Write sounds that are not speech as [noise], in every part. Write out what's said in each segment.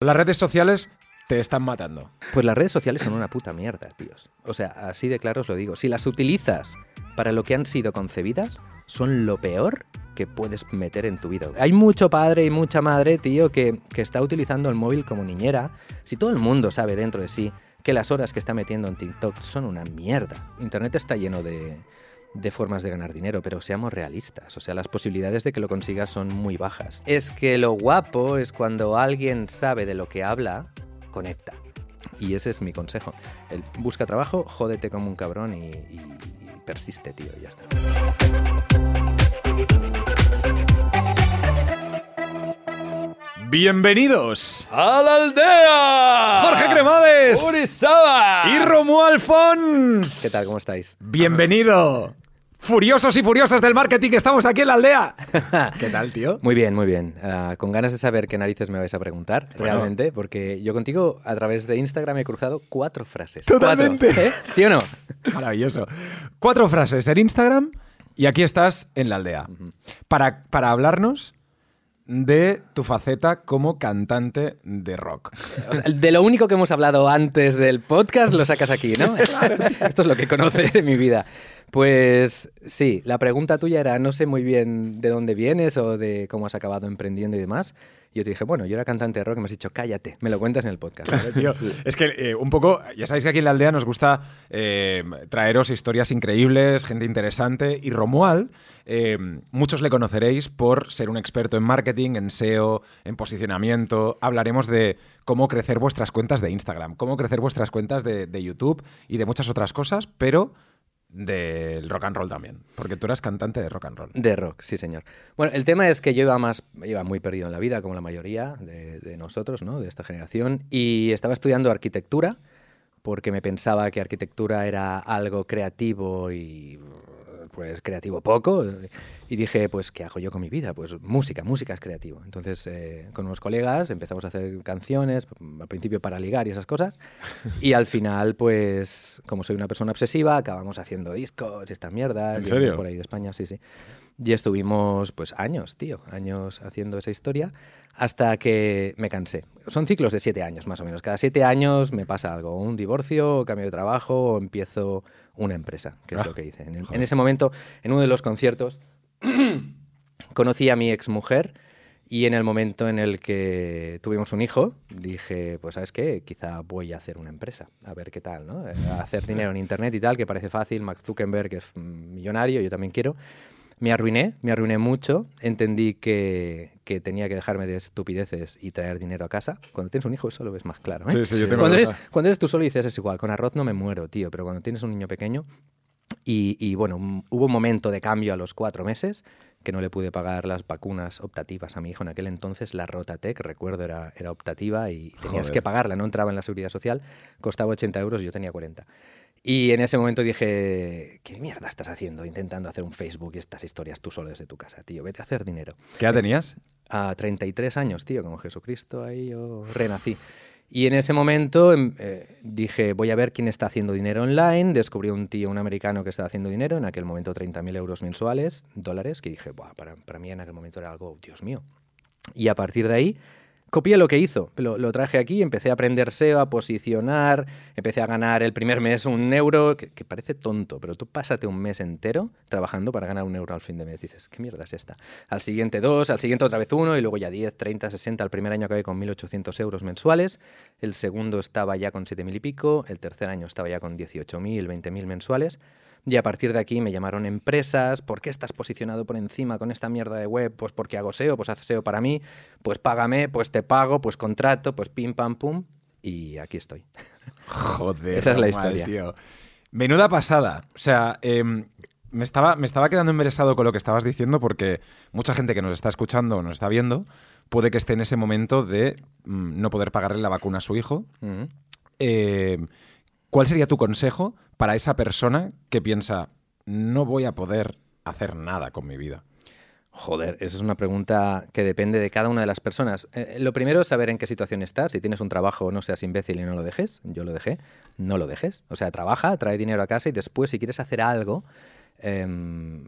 Las redes sociales te están matando. Pues las redes sociales son una puta mierda, tíos. O sea, así de claro os lo digo. Si las utilizas para lo que han sido concebidas, son lo peor que puedes meter en tu vida. Hay mucho padre y mucha madre, tío, que, que está utilizando el móvil como niñera. Si todo el mundo sabe dentro de sí que las horas que está metiendo en TikTok son una mierda. Internet está lleno de, de formas de ganar dinero, pero seamos realistas, o sea, las posibilidades de que lo consigas son muy bajas. Es que lo guapo es cuando alguien sabe de lo que habla, conecta. Y ese es mi consejo. El busca trabajo, jódete como un cabrón y, y- y persiste, tío, y ya está. Bienvenidos ¡A la aldea! Jorge Cremades ¡Urizaba! y Romuald Fons. ¿Qué tal? ¿Cómo estáis? Bienvenido. Furiosos y furiosas del marketing, estamos aquí en la aldea. [laughs] ¿Qué tal, tío? Muy bien, muy bien. Ah, con ganas de saber qué narices me vais a preguntar, realmente, porque yo contigo a través de Instagram he cruzado cuatro frases. [laughs] Totalmente. Cuatro, ¿eh? ¿Sí o no? [laughs] Maravilloso. Cuatro frases en Instagram y aquí estás en la aldea. Para, para hablarnos de tu faceta como cantante de rock. O sea, de lo único que hemos hablado antes del podcast lo sacas aquí, ¿no? Esto es lo que conoce de mi vida. Pues sí, la pregunta tuya era, no sé muy bien de dónde vienes o de cómo has acabado emprendiendo y demás. Y yo te dije, bueno, yo era cantante de rock y me has dicho, cállate, me lo cuentas en el podcast. Tío. Es que eh, un poco, ya sabéis que aquí en la aldea nos gusta eh, traeros historias increíbles, gente interesante. Y Romuald, eh, muchos le conoceréis por ser un experto en marketing, en SEO, en posicionamiento. Hablaremos de cómo crecer vuestras cuentas de Instagram, cómo crecer vuestras cuentas de, de YouTube y de muchas otras cosas, pero del rock and roll también. Porque tú eras cantante de rock and roll. De rock, sí, señor. Bueno, el tema es que yo iba más, iba muy perdido en la vida, como la mayoría de, de nosotros, ¿no? De esta generación, y estaba estudiando arquitectura porque me pensaba que arquitectura era algo creativo y pues creativo poco y dije pues qué hago yo con mi vida pues música música es creativo. Entonces eh, con unos colegas empezamos a hacer canciones al principio para ligar y esas cosas [laughs] y al final pues como soy una persona obsesiva acabamos haciendo discos y estas mierdas ¿En serio? por ahí de España sí sí y estuvimos pues años tío años haciendo esa historia hasta que me cansé. Son ciclos de siete años más o menos. Cada siete años me pasa algo, un divorcio, cambio de trabajo o empiezo una empresa, que es Ah, lo que hice. En, el- en ese momento, en uno de los conciertos, [clears throat] conocí a mi exmujer y en el momento en el que tuvimos un hijo, dije, pues sabes qué, quizá voy a hacer una empresa, a ver qué tal, ¿no? Eh, A hacer dinero en Internet y tal, que parece fácil, Mark Zuckerberg es mm, millonario, yo también quiero. Me arruiné, me arruiné mucho, entendí que, que tenía que dejarme de estupideces y traer dinero a casa. Cuando tienes un hijo eso lo ves más claro. ¿eh? Sí, sí, yo tengo cuando, eres, cuando eres tú solo dices es igual, con arroz no me muero, tío, pero cuando tienes un niño pequeño y, y, bueno, hubo un momento de cambio a los cuatro meses que no le pude pagar las vacunas optativas a mi hijo. En aquel entonces la Rotatec, recuerdo, era, era optativa y tenías Joder. que pagarla, no entraba en la seguridad social, costaba 80 euros y yo tenía 40. Y en ese momento dije, ¿qué mierda estás haciendo intentando hacer un Facebook y estas historias tú solo desde tu casa, tío? Vete a hacer dinero. ¿Qué edad tenías? A 33 años, tío, como Jesucristo, ahí yo renací. Y en ese momento em, eh, dije, voy a ver quién está haciendo dinero online. Descubrí un tío, un americano que estaba haciendo dinero, en aquel momento 30.000 euros mensuales, dólares, que dije, Buah, para, para mí en aquel momento era algo, Dios mío. Y a partir de ahí, copié lo que hizo. Lo, lo traje aquí, empecé a aprender SEO, a posicionar, empecé a ganar el primer mes un euro, que, que parece tonto, pero tú pásate un mes entero trabajando para ganar un euro al fin de mes. Dices, ¿qué mierda es esta? Al siguiente dos, al siguiente otra vez uno, y luego ya 10, 30, 60. El primer año acabé con 1.800 euros mensuales, el segundo estaba ya con 7.000 y pico, el tercer año estaba ya con 18.000, 20.000 mensuales. Y a partir de aquí me llamaron empresas, ¿por qué estás posicionado por encima con esta mierda de web? Pues porque hago SEO, pues haz SEO para mí, pues págame, pues te pago, pues contrato, pues pim pam pum. Y aquí estoy. Joder. Esa es la historia. tío. Menuda pasada. O sea, em, me, estaba, me estaba quedando embelesado con lo que estabas diciendo porque mucha gente que nos está escuchando o nos está viendo puede que esté en ese momento de mm, no poder pagarle la vacuna a su hijo. Eh, ¿Cuál sería tu consejo para esa persona que piensa, no voy a poder hacer nada con mi vida? Joder, esa es una pregunta que depende de cada una de las personas. Eh, lo primero es saber en qué situación estás. Si tienes un trabajo, no seas imbécil y no lo dejes. Yo lo dejé. No lo dejes. O sea, trabaja, trae dinero a casa y después, si quieres hacer algo, em,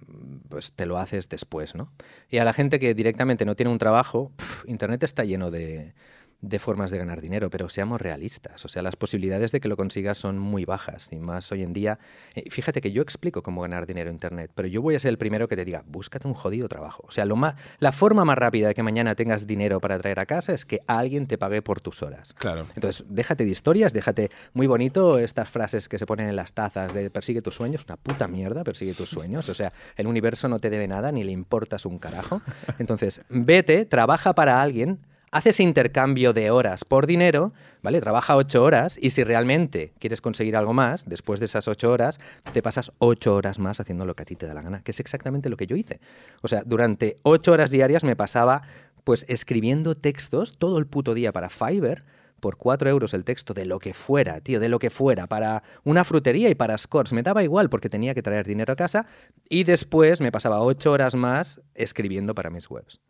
pues te lo haces después, ¿no? Y a la gente que directamente no tiene un trabajo, Internet está lleno de, de formas de ganar dinero, pero seamos realistas. O sea, las posibilidades de que lo consigas son muy bajas. Y más hoy en día. eh, fíjate que yo explico cómo ganar dinero en Internet, pero yo voy a ser el primero que te diga, búscate un jodido trabajo. O sea, lo más, la forma más rápida de que mañana tengas dinero para traer a casa es que alguien te pague por tus horas. Claro. Entonces, déjate de historias, déjate muy bonito estas frases que se ponen en las tazas de persigue tus sueños, una puta mierda, persigue tus sueños. O sea, el universo no te debe nada ni le importas un carajo. Entonces, vete, trabaja para alguien, haces intercambio de horas por dinero, ¿vale? Trabaja ocho horas y si realmente quieres conseguir algo más, después de esas ocho horas, te pasas ocho horas más haciendo lo que a ti te da la gana, que es exactamente lo que yo hice. O sea, durante ocho horas diarias me pasaba pues escribiendo textos todo el puto día para Fiverr por cuatro euros el texto de lo que fuera, tío, de lo que fuera, para una frutería y para scores. Me daba igual porque tenía que traer dinero a casa y después me pasaba ocho horas más escribiendo para mis webs.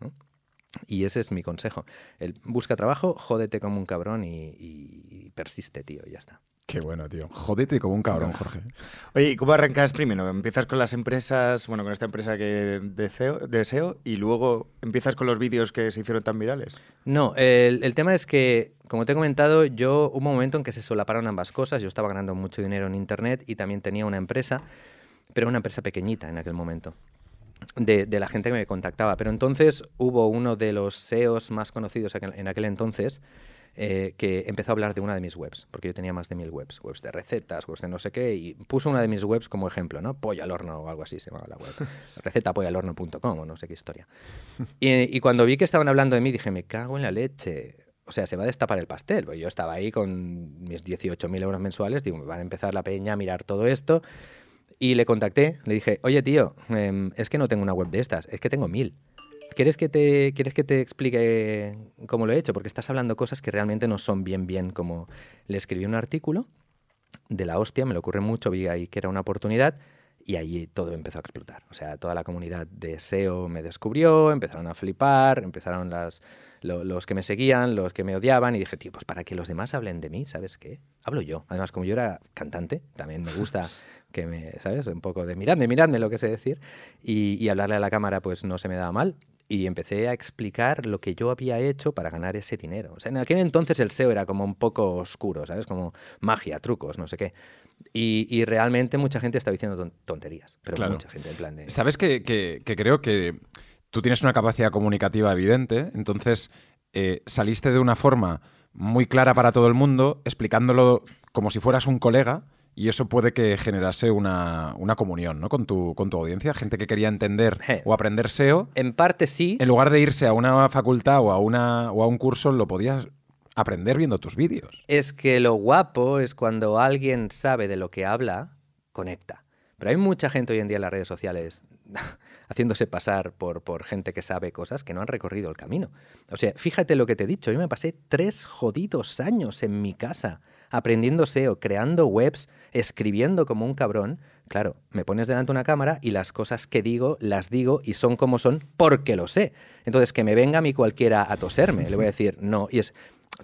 Y ese es mi consejo. El, busca trabajo, jódete como un cabrón y, persiste, tío, y ya está. Qué bueno, tío. Jódete como un cabrón, Jorge. Oye, ¿y cómo arrancas primero? ¿Empiezas con las empresas, bueno, con esta empresa que de SEO, de SEO y luego empiezas con los vídeos que se hicieron tan virales? No, el, el tema es que, como te he comentado, yo hubo un momento en que se solaparon ambas cosas. Yo estaba ganando mucho dinero en Internet y también tenía una empresa, pero una empresa pequeñita en aquel momento. De, de la gente que me contactaba. Pero entonces hubo uno de los SEOs más conocidos aquel- en aquel entonces eh, que empezó a hablar de una de mis webs, porque yo tenía más de mil webs, webs de recetas, webs de no sé qué, y puso una de mis webs como ejemplo, ¿no? Pollo al horno o algo así se llamaba la web. [laughs] Recetapollalhorno.com o no sé qué historia. Y, y cuando vi que estaban hablando de mí, dije, me cago en la leche. O sea, se va a destapar el pastel. Yo estaba ahí con mis 18.000 euros mensuales, digo, me van a empezar la peña a mirar todo esto. Y le contacté, le dije, oye tío, em, es que no tengo una web de estas, es que tengo mil. ¿Quieres que, te, ¿Quieres que te explique cómo lo he hecho? Porque estás hablando cosas que realmente no son bien, bien como... Le escribí un artículo de la hostia, me lo ocurre mucho, vi ahí que era una oportunidad y ahí todo empezó a explotar. O sea, toda la comunidad de SEO me descubrió, empezaron a flipar, empezaron las, lo- los que me seguían, los que me odiaban y dije, tío, pues para que los demás hablen de mí, ¿sabes qué? Hablo yo. Además, como yo era cantante, también me gusta que me, ¿sabes? Un poco de miradme, miradme lo que sé decir y, y hablarle a la cámara pues no se me daba mal. Y empecé a explicar lo que yo había hecho para ganar ese dinero. O sea, en aquel entonces el SEO era como un poco oscuro, ¿sabes? Como magia, trucos, no sé qué. Y, y realmente mucha gente estaba diciendo ton- tonterías. Pero Claro. mucha gente, en plan de... Sabes que, que- que creo que tú tienes una capacidad comunicativa evidente, entonces eh, saliste de una forma muy clara para todo el mundo, explicándolo como si fueras un colega, y eso puede que generase una, una comunión ¿no? con, tu, con tu audiencia, gente que quería entender Je. o aprender SEO, En parte sí, en lugar de irse a una facultad o a, una, o a un curso, lo podías aprender viendo tus vídeos. es que lo guapo es cuando alguien sabe de lo que habla, conecta. Pero hay mucha gente hoy en día en las redes sociales [laughs] haciéndose pasar por, por gente que sabe cosas que no han recorrido el camino. O sea, fíjate lo que te he dicho, yo me pasé tres jodidos años en mi casa aprendiendo SEO, creando webs, escribiendo como un cabrón. Claro, me pones delante una cámara y las cosas que digo las digo y son como son porque lo sé. Entonces, que me venga a mí cualquiera a toserme, le voy a decir no. Y es,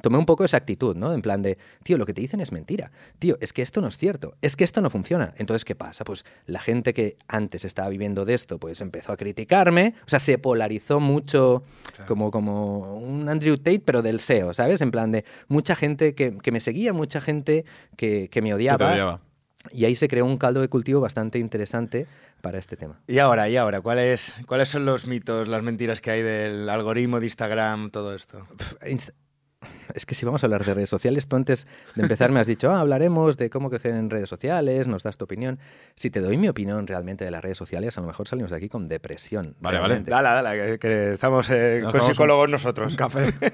tomé un poco esa actitud, ¿no? En plan de, tío, lo que te dicen es mentira. Tío, es que esto no es cierto. Es que esto no funciona. Entonces, ¿qué pasa? Pues la gente que antes estaba viviendo de esto, pues empezó a criticarme. O sea, se polarizó mucho como, como un Andrew Tate, pero del SEO, ¿sabes? En plan de mucha gente que, que me seguía, mucha gente que, que me odiaba. odiaba. Y ahí se creó un caldo de cultivo bastante interesante para este tema. Y ahora, y ahora, ¿cuáles, ¿cuáles son los mitos, las mentiras que hay del algoritmo de Instagram, todo esto? Inst- Es que si vamos a hablar de redes sociales, tú antes de empezar me has dicho, ah, hablaremos de cómo crecer en redes sociales, nos das tu opinión. Si te doy mi opinión realmente de las redes sociales, a lo mejor salimos de aquí con depresión. Vale, vale. Dale, dale, que, que estamos eh, Nos con psicólogos un- nosotros. Un café. [laughs]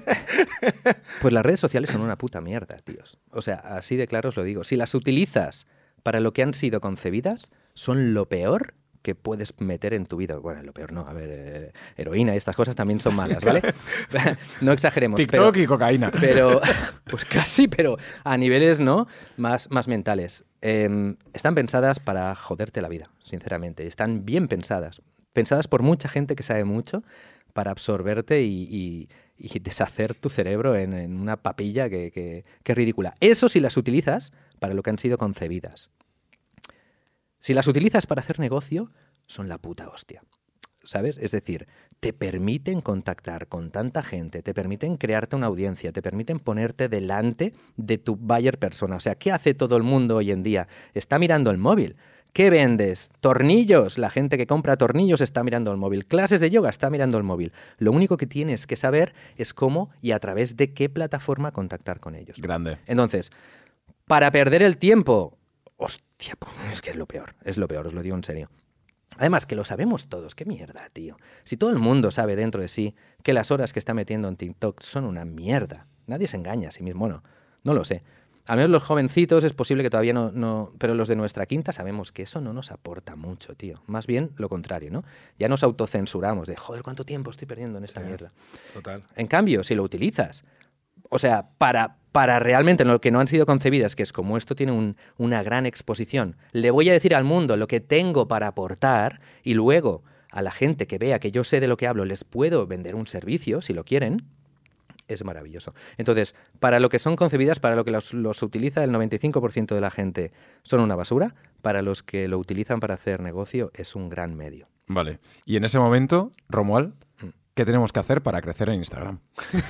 Pues las redes sociales son una puta mierda, tíos. O sea, así de claro os lo digo. Si las utilizas para lo que han sido concebidas, son lo peor que puedes meter en tu vida. Bueno, lo peor no, a ver, eh, heroína y estas cosas también son malas, ¿vale? [laughs] [laughs] no exageremos. pero- TikTok y cocaína. pero [laughs] pues casi, pero a niveles no más, más mentales. Em, están pensadas para joderte la vida, sinceramente. Están bien pensadas. Pensadas por mucha gente que sabe mucho para absorberte y, y- y deshacer tu cerebro en, en una papilla que, que- que es ridícula. Eso si las utilizas para lo que han sido concebidas. Si las utilizas para hacer negocio, son la puta hostia. ¿sabes? Es decir, te permiten contactar con tanta gente, te permiten crearte una audiencia, te permiten ponerte delante de tu buyer persona. O sea, ¿qué hace todo el mundo hoy en día? Está mirando el móvil. ¿Qué vendes? Tornillos. La gente que compra tornillos está mirando el móvil. Clases de yoga está mirando el móvil. Lo único que tienes que saber es cómo y a través de qué plataforma contactar con ellos. Grande. Entonces, para perder el tiempo, hostia, pues, es que es lo peor, es lo peor, os lo digo en serio. Además, que lo sabemos todos, qué mierda, tío. Si todo el mundo sabe dentro de sí que las horas que está metiendo en TikTok son una mierda, nadie se engaña a sí mismo, no, no lo sé. Al menos los jovencitos es posible que todavía no, no, pero los de nuestra quinta sabemos que eso no nos aporta mucho, tío. Más bien lo contrario, ¿no? Ya nos autocensuramos de, joder, ¿cuánto tiempo estoy perdiendo en esta mierda? Total. En cambio, si lo utilizas, o sea, para, para realmente lo que no han sido concebidas, que es como esto tiene un- una gran exposición, le voy a decir al mundo lo que tengo para aportar y luego a la gente que vea que yo sé de lo que hablo les puedo vender un servicio, si lo quieren, es maravilloso. Entonces, para lo que son concebidas, para lo que los, los utiliza el 95% de la gente son una basura, para los que lo utilizan para hacer negocio es un gran medio. Vale. Y en ese momento, Romuald, Mm. ¿Qué tenemos que hacer para crecer en Instagram? [laughs]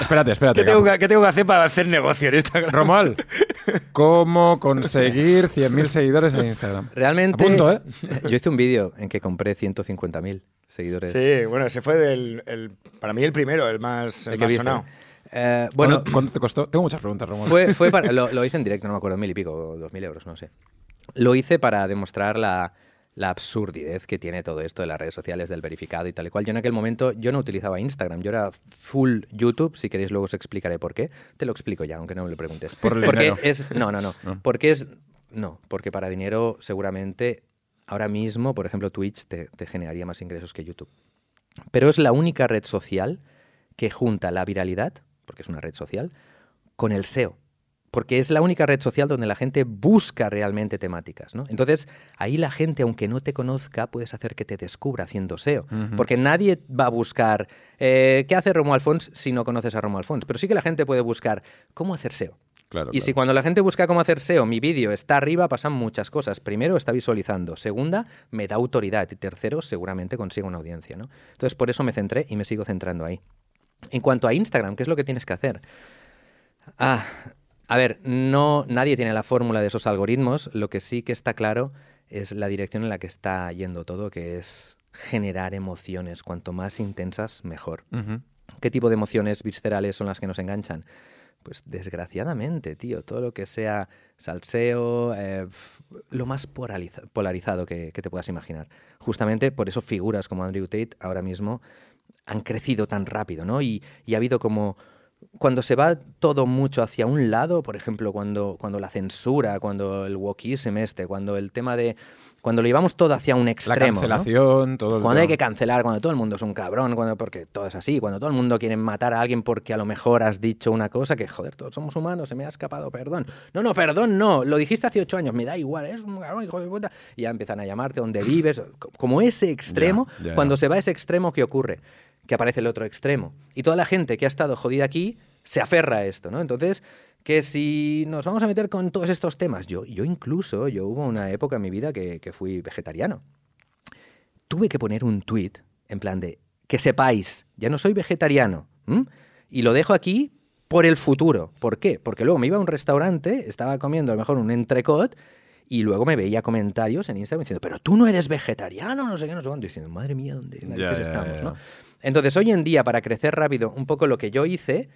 espérate, espérate. ¿Qué tengo, que, qué tengo que hacer para hacer negocio en Instagram? Romuald, [laughs] ¿cómo conseguir 100.000 seguidores en Instagram? Realmente, Apunto, ¿eh? [laughs] yo hice un vídeo en que compré 150.000 seguidores. Sí, bueno, ese fue del, el- para mí el primero, el más, el. Eh, bueno, ¿Cuánto, te costó? Tengo muchas preguntas, Romuald. fue, fue para- lo, lo hice en directo, no me acuerdo, mil y pico, dos mil euros, no sé. Lo hice para demostrar la, la absurdidez que tiene todo esto de las redes sociales, del verificado y tal y cual. Yo en aquel momento yo no utilizaba Instagram, yo era full YouTube, si queréis luego os explicaré por qué. Te lo explico ya, aunque no me lo preguntes. Por el porque dinero. es no, no, no, [laughs] No. porque es no, porque para dinero seguramente ahora mismo, por ejemplo, Twitch te, te generaría más ingresos que YouTube. Pero es la única red social que junta la viralidad, porque es una red social, con el SEO. Porque es la única red social donde la gente busca realmente temáticas, ¿no? Entonces, ahí la gente, aunque no te conozca, puedes hacer que te descubra haciendo SEO. Porque nadie va a buscar eh, qué hace Romo Alfons si no conoces a Romo Alfons. Pero sí que la gente puede buscar cómo hacer SEO. Claro, Y si cuando la gente busca cómo hacer SEO, mi vídeo está arriba, pasan muchas cosas. Primero, está visualizando. Segunda, me da autoridad. Y tercero, seguramente consigo una audiencia. ¿no? Entonces, por eso me centré y me sigo centrando ahí. En cuanto a Instagram, ¿qué es lo que tienes que hacer? Ah, a ver, no, nadie tiene la fórmula de esos algoritmos. Lo que sí que está claro es la dirección en la que está yendo todo, que es generar emociones. Cuanto más intensas, mejor. ¿Qué tipo de emociones viscerales son las que nos enganchan? Pues desgraciadamente, tío, todo lo que sea salseo, eh, lo más polariza- polarizado que, que te puedas imaginar. Justamente por eso figuras como Andrew Tate ahora mismo han crecido tan rápido, ¿no? Y, y ha habido como... Cuando se va todo mucho hacia un lado, por ejemplo, cuando, cuando la censura, cuando el wokism este, cuando el tema de... Cuando lo llevamos todo hacia un La extremo, ¿no? cancelación, todo el Cuando hay que cancelar, cuando todo el mundo es un cabrón, cuando, porque todo es así, cuando todo el mundo quiere matar a alguien porque a lo mejor has dicho una cosa que, joder, todos somos humanos, se me ha escapado, perdón. No, no, perdón, no, lo dijiste hace ocho años, me da igual, es un cabrón, hijo de puta. Y ya empiezan a llamarte donde vives, co- como ese extremo, cuando se va ese extremo, ¿qué ocurre? Que aparece el otro extremo. Y toda la gente que ha estado jodida aquí se aferra a esto, ¿no? Entonces, que si nos vamos a meter con todos estos temas, yo, yo incluso, yo hubo una época en mi vida que, que fui vegetariano tuve que poner un tweet en plan de que sepáis, ya no soy vegetariano. ¿m? Y lo dejo aquí por el futuro. ¿Por qué? Porque luego me iba a un restaurante, estaba comiendo a lo mejor un entrecot y luego me veía comentarios en Instagram diciendo, pero tú no eres vegetariano, no sé qué, no sé cuánto. Y diciendo, madre mía, ¿dónde estamos? ¿no? Entonces, hoy en día, para crecer rápido, un poco lo que yo hice,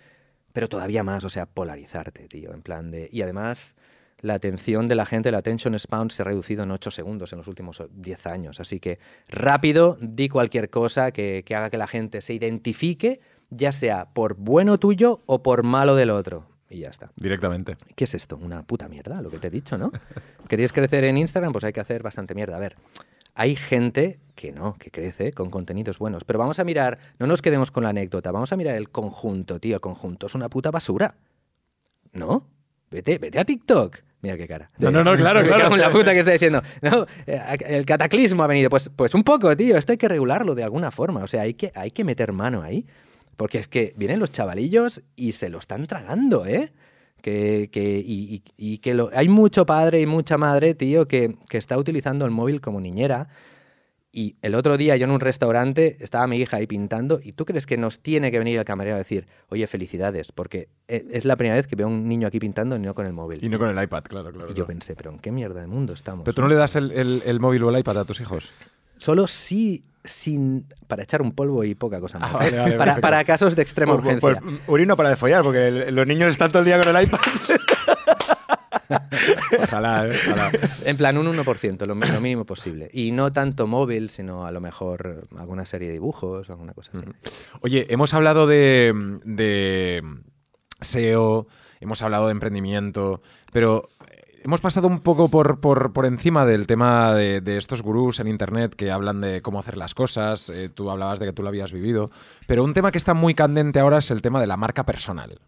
pero todavía más, o sea, polarizarte, tío, en plan de... Y además, la atención de la gente, la attention span se ha reducido en 8 segundos en los últimos 10 años. Así que rápido, di cualquier cosa que, que haga que la gente se identifique, ya sea por bueno tuyo o por malo del otro. Y ya está. Directamente. ¿Qué es esto? Una puta mierda, lo que te he dicho, ¿no? [laughs] ¿Queréis crecer en Instagram? Pues hay que hacer bastante mierda. A ver, hay gente que no, que crece con contenidos buenos. Pero vamos a mirar, no nos quedemos con la anécdota, vamos a mirar el conjunto, tío. El conjunto es una puta basura. ¿No? Vete, vete a TikTok. Mira qué cara. No, no, no, claro, Me claro. cago en la puta que está diciendo. No, eh, el cataclismo ha venido. Pues, pues un poco, tío. Esto hay que regularlo de alguna forma. O sea, hay que, hay que meter mano ahí. Porque es que vienen los chavalillos y se lo están tragando, ¿eh? Que, que- y, y- y que lo- hay mucho padre y mucha madre, tío, que, que está utilizando el móvil como niñera Y el otro día yo en un restaurante estaba mi hija ahí pintando y tú crees que nos tiene que venir el camarero a decir, oye, felicidades, porque e- es la primera vez que veo a un niño aquí pintando y no con el móvil. Y no con el iPad, claro, claro. Y yo pensé, pero ¿en qué mierda de mundo estamos? Pero tú no le das el, el- el móvil o el iPad a tus hijos. Solo sí, sin, para echar un polvo y poca cosa más. Ah, vale, ¿eh? vale, para, casos de extrema Por- por- urgencia. por- Uri no para de follar, porque el- los niños están todo el día con el iPad. [laughs] Ojalá, ¿eh? Ojalá. En plan, un 1%, lo, lo mínimo posible. Y no tanto móvil, sino a lo mejor alguna serie de dibujos, alguna cosa así. Oye, hemos hablado de, de SEO, hemos hablado de emprendimiento, pero hemos pasado un poco por, por- por encima del tema de, de estos gurús en Internet que hablan de cómo hacer las cosas. eh, tú hablabas de que tú lo habías vivido. Pero un tema que está muy candente ahora es el tema de la marca personal.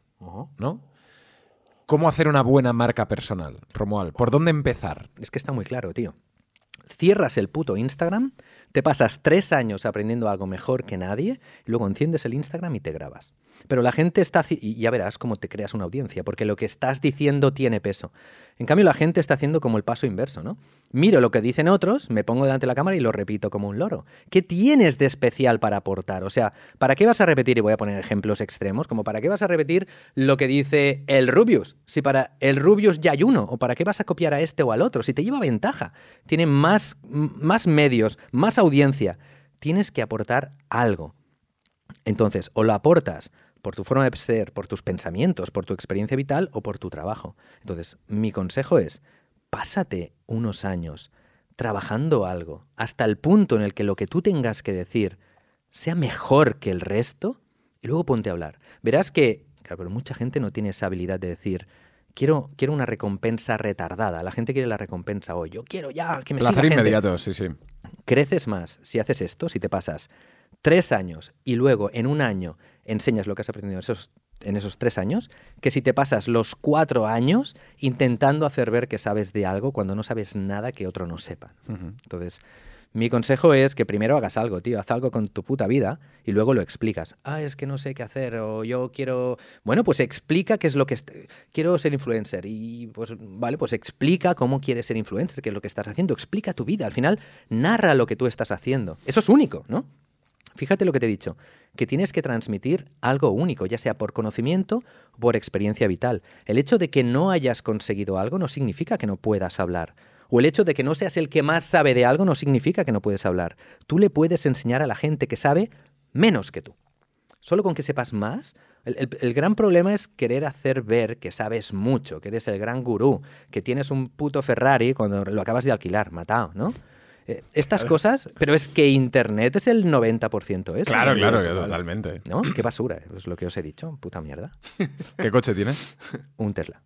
¿no? ¿Cómo hacer una buena marca personal, Romuald? ¿Por dónde empezar? Es que está muy claro, tío. Cierras el puto Instagram, te pasas tres años aprendiendo algo mejor que nadie, luego enciendes el Instagram y te grabas. Pero la gente está... Y ya verás cómo te creas una audiencia, porque lo que estás diciendo tiene peso. En cambio, la gente está haciendo como el paso inverso, ¿no? Miro lo que dicen otros, me pongo delante de la cámara y lo repito como un loro. ¿Qué tienes de especial para aportar? O sea, ¿para qué vas a repetir? Y voy a poner ejemplos extremos, como ¿para qué vas a repetir lo que dice el Rubius? Si para el Rubius ya hay uno, o ¿para qué vas a copiar a este o al otro? Si te lleva ventaja, tiene más, más medios, más audiencia, tienes que aportar algo. Entonces, o lo aportas por tu forma de ser, por tus pensamientos, por tu experiencia vital o por tu trabajo. Entonces, mi consejo es, pásate unos años trabajando algo hasta el punto en el que lo que tú tengas que decir sea mejor que el resto y luego ponte a hablar. Verás que, claro, pero mucha gente no tiene esa habilidad de decir, quiero, quiero una recompensa retardada. La gente quiere la recompensa hoy. Yo quiero ya que me siga Placer gente inmediato, sí, sí. creces más si haces esto, si te pasas tres años y luego en un año enseñas lo que has aprendido en esos, en esos tres años, que si te pasas los cuatro años intentando hacer ver que sabes de algo cuando no sabes nada que otro no sepa. Entonces, mi consejo es que primero hagas algo, tío, haz algo con tu puta vida y luego lo explicas. Ah, es que no sé qué hacer o yo quiero... Bueno, pues explica qué es lo que... Quiero ser influencer y pues vale, pues explica cómo quieres ser influencer, qué es lo que estás haciendo, explica tu vida, al final narra lo que tú estás haciendo. Eso es único, ¿no? Fíjate lo que te he dicho, que tienes que transmitir algo único, ya sea por conocimiento o por experiencia vital. El hecho de que no hayas conseguido algo no significa que no puedas hablar. O el hecho de que no seas el que más sabe de algo no significa que no puedes hablar. Tú le puedes enseñar a la gente que sabe menos que tú. Solo con que sepas más. El, el- el gran problema es querer hacer ver que sabes mucho, que eres el gran gurú, que tienes un puto Ferrari cuando lo acabas de alquilar, matado, ¿no? Eh, estas cosas, pero es que Internet es el 90% eso. Claro, ¿no? claro, que totalmente. ¿No? Qué basura, es lo que os he dicho, puta mierda. [laughs] ¿Qué coche tienes? Un Tesla.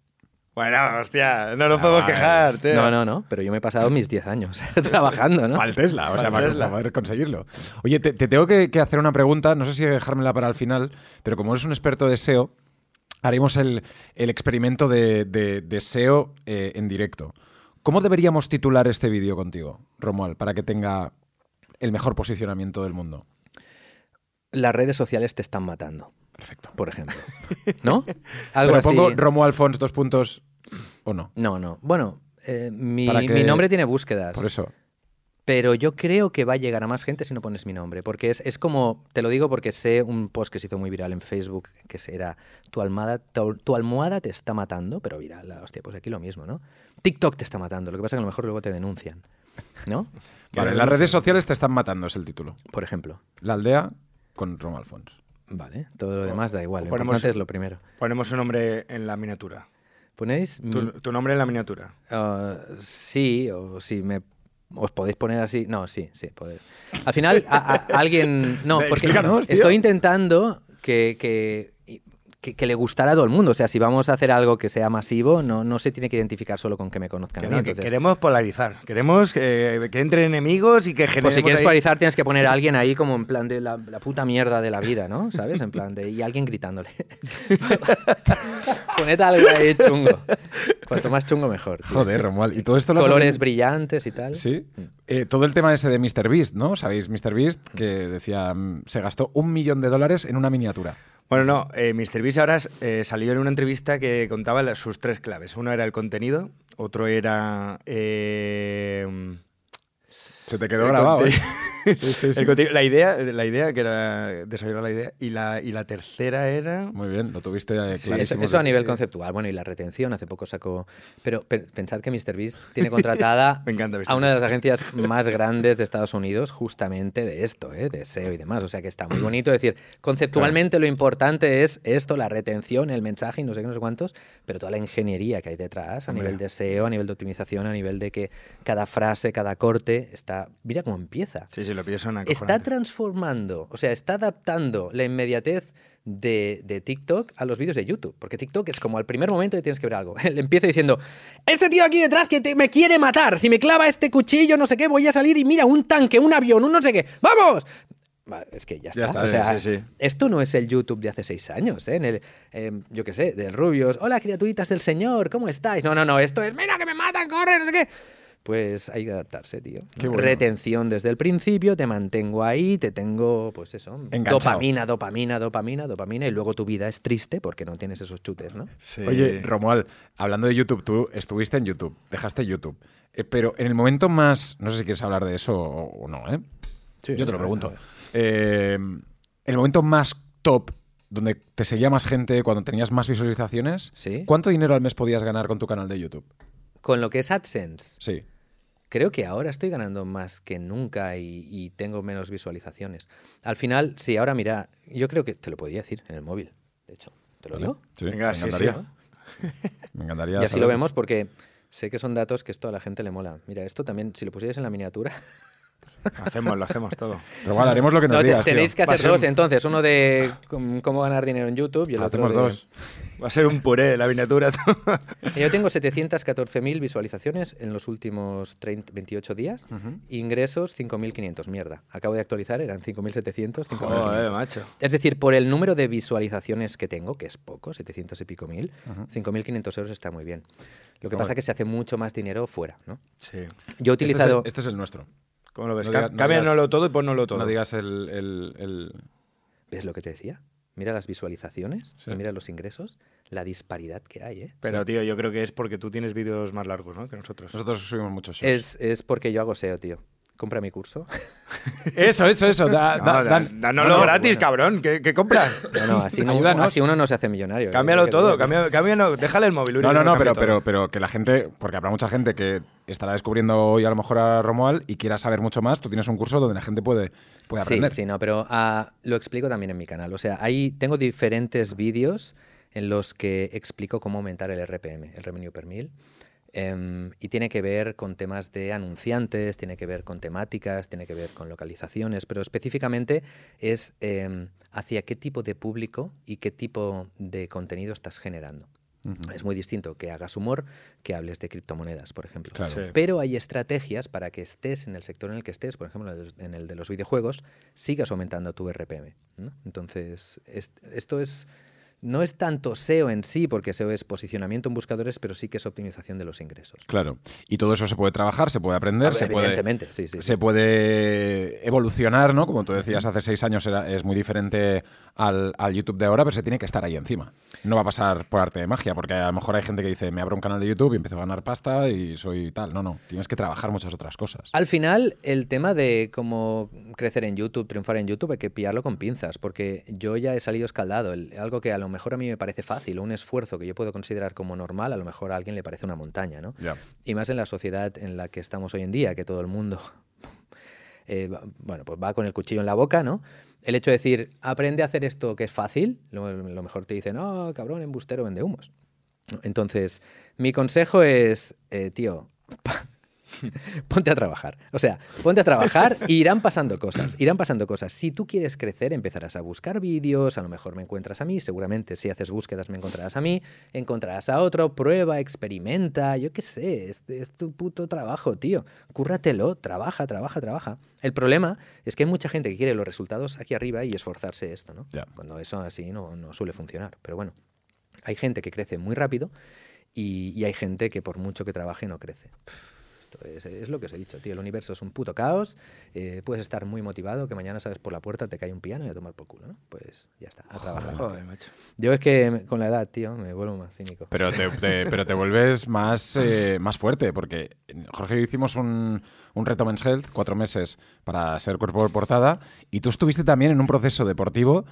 Bueno, hostia, no nos podemos Chaval. quejar, tío. No, no, no, pero yo me he pasado mis 10 años [laughs] trabajando, ¿no? Para el Tesla, o sea, para, Tesla. poder conseguirlo. Oye, te, te tengo que, que hacer una pregunta, no sé si dejármela para el final, pero como eres un experto de SEO, haremos el, el experimento de, de- de SEO eh, en directo. ¿Cómo deberíamos titular este vídeo contigo, Romuald, para que tenga el mejor posicionamiento del mundo? Las redes sociales te están matando, Perfecto. por ejemplo. [laughs] ¿No? Algo Pero así. pongo Romuald Fons dos puntos o no. No, no. Bueno, eh, mi, mi nombre tiene búsquedas. Por eso. Pero yo creo que va a llegar a más gente si no pones mi nombre. Porque es, es como, te lo digo porque sé un post que se hizo muy viral en Facebook, que era tu almohada, tu, tu almohada te está matando, pero viral, hostia, pues aquí lo mismo, ¿no? TikTok te está matando, lo que pasa es que a lo mejor luego te denuncian, ¿no? [laughs] Vale, las redes sociales te están matando, es el título. Por ejemplo. La aldea con Romuald Fons. Vale, todo lo demás da igual, lo Ponemos- importante es lo primero. Ponemos un nombre en la miniatura. ¿Ponéis? Tu, tu nombre en la miniatura. Ah, sí, o si me os podéis poner así. No, sí, sí, podéis. Al final, a- a- alguien. No, [laughs] porque estoy intentando que, que, que- que le gustara a todo el mundo. O sea, si vamos a hacer algo que sea masivo, no, no se tiene que identificar solo con que me conozcan. Que no, que Entonces, queremos polarizar. Queremos que, que entren enemigos y que generemos pues si quieres ahí- polarizar, tienes que poner a alguien ahí como en plan de la, la puta mierda de la vida, ¿no? ¿Sabes? En plan de. Y alguien gritándole. [laughs] Poned algo ahí chungo. Cuanto más chungo, mejor. tío. Joder, Romuald. Y todo esto lo has Colores aprendido- brillantes y tal. Sí. Eh, todo el tema ese de Mr. Beast, ¿no? ¿Sabéis? Mr. Beast que decía, mm, se gastó un millón de dólares en una miniatura. Bueno, no, eh, MrBeast ahora eh, salió en una entrevista que contaba sus tres claves. Uno era el contenido, otro era... Se te quedó El grabado. ¿eh? Sí, [laughs] sí, sí. el contenido- la idea, la idea que era desarrollar la idea y la, y la tercera era Muy bien, lo tuviste eh, Sí, clarísimo. Eso, eso a Sí. nivel conceptual. Bueno, y la retención, hace poco sacó... Pero pe- pensad que MrBeast tiene contratada [laughs] Me encanta a una de las agencias [laughs] más grandes de Estados Unidos justamente de esto, ¿eh? de SEO y demás. O sea que está muy bonito decir, conceptualmente lo importante es esto, la retención, el mensaje y no sé qué, no sé cuántos, pero toda la ingeniería que hay detrás a Hombre. nivel de SEO, a nivel de optimización, a nivel de que cada frase, cada corte está... Mira cómo empieza Sí, sí, lo pides una está transformando, o sea, está adaptando la inmediatez de, de TikTok a los vídeos de YouTube. Porque TikTok es como al primer momento que tienes que ver algo. [laughs] Le empiezo diciendo, este tío aquí detrás que te- me quiere matar, si me clava este cuchillo, no sé qué, voy a salir y mira, un tanque, un avión, un no sé qué, ¡vamos! Va, Es que ya está. Ya está, o sí, sea, sí, sí. Esto no es el YouTube de hace seis años, ¿eh? En el, eh, yo qué sé, del Rubios. Hola, criaturitas del Señor, ¿cómo estáis? No, no, no, esto es, mira que me matan, corre, no sé qué. Pues hay que adaptarse, tío. Qué bueno. Retención desde el principio, te mantengo ahí, te tengo, pues eso, Enganchado. dopamina, dopamina, dopamina, dopamina, y luego tu vida es triste porque no tienes esos chutes, ¿no? Sí. Oye, Romuald, hablando de YouTube, tú estuviste en YouTube, dejaste YouTube. Eh, pero en el momento más. No sé si quieres hablar de eso o, o no, ¿eh? Sí, Yo te lo pregunto. Eh, el momento más top, donde te seguía más gente, cuando tenías más visualizaciones, Sí. ¿cuánto dinero al mes podías ganar con tu canal de YouTube? Con lo que es AdSense, Sí. Creo que ahora estoy ganando más que nunca y, y tengo menos visualizaciones. Al final, sí, ahora mira, yo creo que te lo podría decir en el móvil, de hecho. ¿Te lo ¿Vale? digo? Sí, Venga, me sí, sí, encantaría. ¿no? [laughs] Me encantaría. Y así lo vemos porque sé que son datos que esto a la gente le mola. Mira, esto también, si lo pusieras en la miniatura, [laughs] Hacemos, lo hacemos todo. Pero igual, haremos lo que nos No, digas. tío. tenéis que hacer dos entonces, uno de cómo ganar dinero en YouTube y el otro Hacemos de... dos. Va a ser un puré de la miniatura. [laughs] Yo tengo 714.000 visualizaciones en los últimos 30 28 días. Ingresos 5.500. Mierda. Acabo de actualizar, eran 5.700. 5.500. Joder, macho. Es decir, por el número de visualizaciones que tengo, que es poco, 700 y pico mil, 5.500 euros está muy bien. Lo que pasa es que se hace mucho más dinero fuera, ¿no? Sí. Yo he Este es, el, utilizado... este es el nuestro. ¿Cómo lo ves? No no digas- todo y ponnoslo todo. No digas el. el- el- ¿Ves lo que te decía? Mira las visualizaciones Sí. y mira los ingresos, la disparidad que hay, ¿eh? Pero, tío, yo creo que es porque tú tienes vídeos más largos, ¿no? Que nosotros. Nosotros subimos muchos shows. Es, es porque yo hago SEO, tío. Compra mi curso. [laughs] Eso, eso, eso. Da, No, da- da- dan- dánoslo no, no, gratis, bueno. cabrón. ¿Qué, qué compras? No, no, así, no, así uno no se hace millonario. ¿eh? Cámbialo todo, cámbialo, cámbialo, déjale el móvil. Uri, No, no, no, pero, todo. pero, pero que la gente, porque habrá mucha gente que estará descubriendo hoy a lo mejor a Romuald y quiera saber mucho más, tú tienes un curso donde la gente puede, puede Sí, aprender. sí, no, pero ah, lo explico también en mi canal. O sea, ahí tengo diferentes vídeos en los que explico cómo aumentar el RPM, el Revenue Per Mil. Em, y tiene que ver con temas de anunciantes, tiene que ver con temáticas, tiene que ver con localizaciones, pero específicamente es em, hacia qué tipo de público y qué tipo de contenido estás generando. Es muy distinto que hagas humor que hables de criptomonedas, por ejemplo. Claro. Sí. Pero hay estrategias para que estés en el sector en el que estés, por ejemplo, en el de los videojuegos, sigas aumentando tu RPM. ¿no? Entonces, es- esto es no es tanto SEO en sí, porque SEO es posicionamiento en buscadores, pero sí que es optimización de los ingresos. Claro. Y todo eso se puede trabajar, se puede aprender, A se ver, puede, Evidentemente, sí, sí. se puede evolucionar, ¿no? Como tú decías, hace seis años era, es muy diferente al, al YouTube de ahora, pero se tiene que estar ahí encima. No va a pasar por arte de magia, porque a lo mejor hay gente que dice, me abro un canal de YouTube y empiezo a ganar pasta y soy tal. No, no. Tienes que trabajar muchas otras cosas. Al final, el tema de cómo crecer en YouTube, triunfar en YouTube, hay que pillarlo con pinzas, porque yo ya he salido escaldado. El- algo que a lo mejor a mí me parece fácil, un esfuerzo que yo puedo considerar como normal, a lo mejor a alguien le parece una montaña, ¿no? Y más en la sociedad en la que estamos hoy en día, que todo el mundo, [laughs] eh, bueno, pues va con el cuchillo en la boca, ¿no? El hecho de decir, aprende a hacer esto que es fácil, lo, lo mejor te dicen, no, cabrón, embustero, vende humos. Entonces, mi consejo es, eh, tío, [laughs] [laughs] ponte a trabajar. O sea, ponte a trabajar [laughs] y irán pasando cosas. Irán pasando cosas. Si tú quieres crecer, empezarás a buscar vídeos, a lo mejor me encuentras a mí, seguramente si haces búsquedas me encontrarás a mí, encontrarás a otro, prueba, experimenta, yo qué sé, es, es tu puto trabajo, tío. Cúrratelo, trabaja, trabaja, trabaja. El problema es que hay mucha gente que quiere los resultados aquí arriba y esforzarse esto, ¿no? Cuando eso así no, no suele funcionar. Pero bueno, hay gente que crece muy rápido y, y hay gente que por mucho que trabaje no crece. Esto. Es, es lo que os he dicho, tío. El universo es un puto caos. eh, puedes estar muy motivado, que mañana sales por la puerta, te cae un piano y a tomar por culo, ¿no? Pues ya está, a trabajar. Joder, macho. Yo es que con la edad, tío, me vuelvo más cínico. Pero te, te- pero te vuelves más, eh, más fuerte, porque Jorge y yo hicimos un, un reto Men's Health, cuatro meses, para ser cuerpo de portada, y tú estuviste también en un proceso deportivo